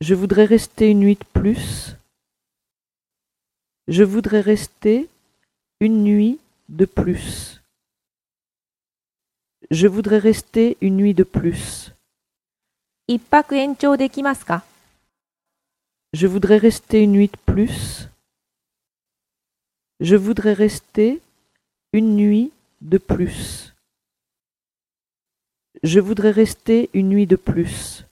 Je voudrais rester une nuit de plus. Je voudrais rester une nuit de plus. Je voudrais rester une nuit de plus. Je voudrais rester une nuit de plus. Je voudrais rester une nuit de plus. Je voudrais rester une nuit de plus.